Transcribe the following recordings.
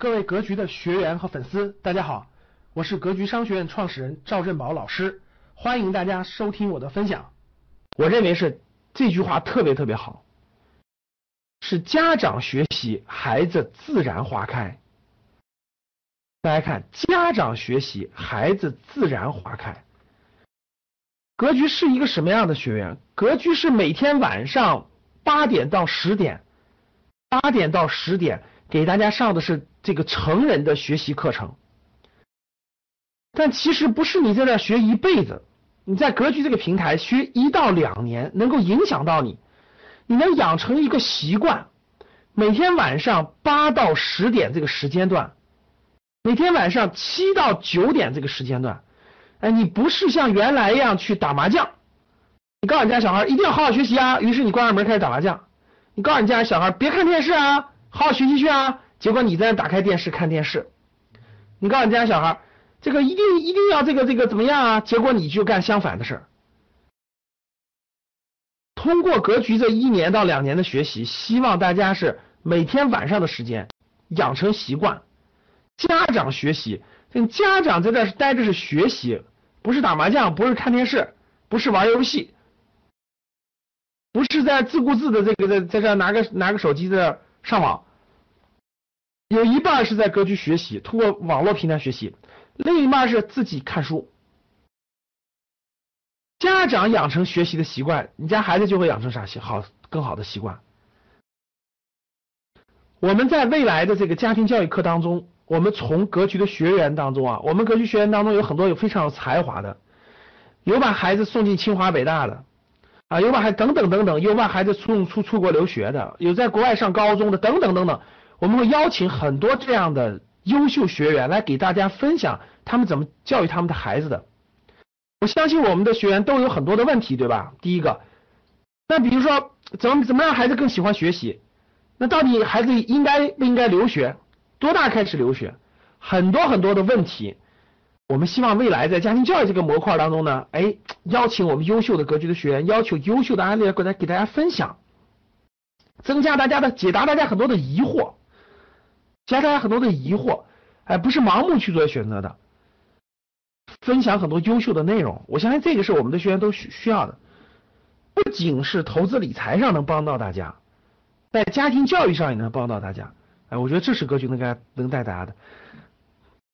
各位格局的学员和粉丝，大家好，我是格局商学院创始人赵振宝老师，欢迎大家收听我的分享。我认为是这句话特别特别好，是家长学习，孩子自然花开。大家看，家长学习，孩子自然花开。格局是一个什么样的学员？格局是每天晚上八点到十点，八点到十点。给大家上的是这个成人的学习课程，但其实不是你在这学一辈子，你在格局这个平台学一到两年，能够影响到你，你能养成一个习惯，每天晚上八到十点这个时间段，每天晚上七到九点这个时间段，哎，你不是像原来一样去打麻将，你告诉你家小孩一定要好好学习啊，于是你关上门开始打麻将，你告诉你家小孩别看电视啊。好好学习去啊！结果你在那打开电视看电视，你告诉你家小孩，这个一定一定要这个这个怎么样啊？结果你就干相反的事儿。通过格局这一年到两年的学习，希望大家是每天晚上的时间养成习惯。家长学习，家长在这待着是学习，不是打麻将，不是看电视，不是玩游戏，不是在自顾自的这个在在这拿个拿个手机在这。上网，有一半是在格局学习，通过网络平台学习，另一半是自己看书。家长养成学习的习惯，你家孩子就会养成啥习好更好的习惯。我们在未来的这个家庭教育课当中，我们从格局的学员当中啊，我们格局学员当中有很多有非常有才华的，有把孩子送进清华北大的。啊，有把孩等等等等，有把孩子出出出国留学的，有在国外上高中的，等等等等。我们会邀请很多这样的优秀学员来给大家分享他们怎么教育他们的孩子的。我相信我们的学员都有很多的问题，对吧？第一个，那比如说怎么怎么让孩子更喜欢学习？那到底孩子应该不应该留学？多大开始留学？很多很多的问题。我们希望未来在家庭教育这个模块当中呢，哎，邀请我们优秀的格局的学员，要求优秀的案例过来给大家分享，增加大家的解答，大家很多的疑惑，加大家很多的疑惑，哎，不是盲目去做选择的，分享很多优秀的内容，我相信这个是我们的学员都需需要的，不仅是投资理财上能帮到大家，在家庭教育上也能帮到大家，哎，我觉得这是格局能给能带大家的。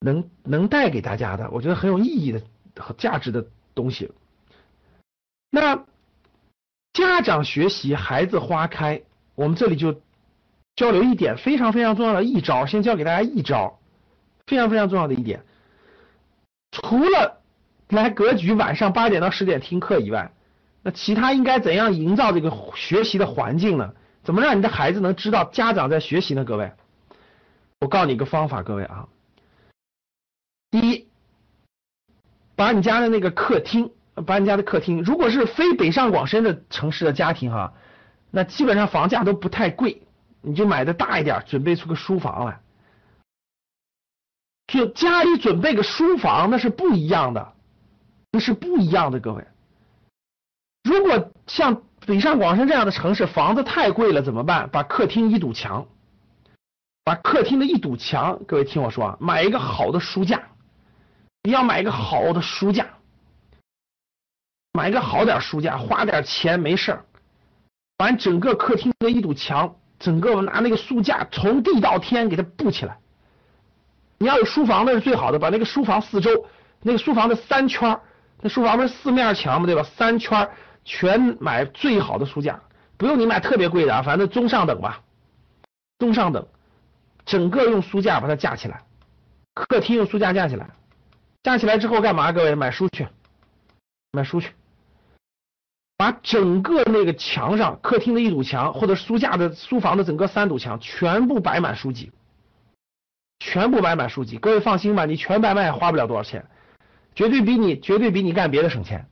能能带给大家的，我觉得很有意义的和价值的东西。那家长学习，孩子花开，我们这里就交流一点非常非常重要的一招，先教给大家一招，非常非常重要的一点。除了来格局晚上八点到十点听课以外，那其他应该怎样营造这个学习的环境呢？怎么让你的孩子能知道家长在学习呢？各位，我告诉你一个方法，各位啊。第一，把你家的那个客厅，把你家的客厅，如果是非北上广深的城市的家庭哈，那基本上房价都不太贵，你就买的大一点，准备出个书房来。就家里准备个书房，那是不一样的，那是不一样的，各位。如果像北上广深这样的城市，房子太贵了，怎么办？把客厅一堵墙，把客厅的一堵墙，各位听我说啊，买一个好的书架。你要买一个好的书架，买一个好点书架，花点钱没事儿，把整个客厅的一堵墙，整个拿那个书架从地到天给它布起来。你要有书房那是最好的，把那个书房四周，那个书房的三圈儿，那书房不是四面墙嘛，对吧？三圈儿全买最好的书架，不用你买特别贵的啊，反正中上等吧，中上等，整个用书架把它架起来，客厅用书架架起来。架起来之后干嘛？各位买书去，买书去，把整个那个墙上，客厅的一堵墙，或者书架的书房的整个三堵墙，全部摆满书籍，全部摆满书籍。各位放心吧，你全摆满也花不了多少钱，绝对比你绝对比你干别的省钱。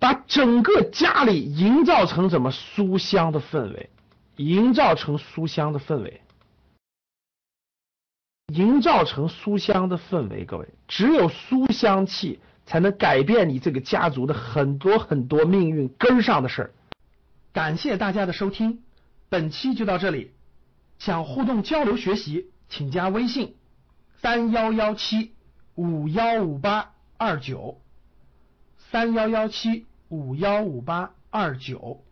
把整个家里营造成怎么书香的氛围，营造成书香的氛围。营造成书香的氛围各位只有书香气才能改变你这个家族的很多很多命运跟上的事儿。感谢大家的收听本期就到这里。想互动交流学习请加微信三幺幺七五幺五八二九三幺幺七五幺五八二九。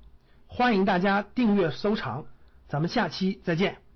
欢迎大家订阅收藏咱们下期再见。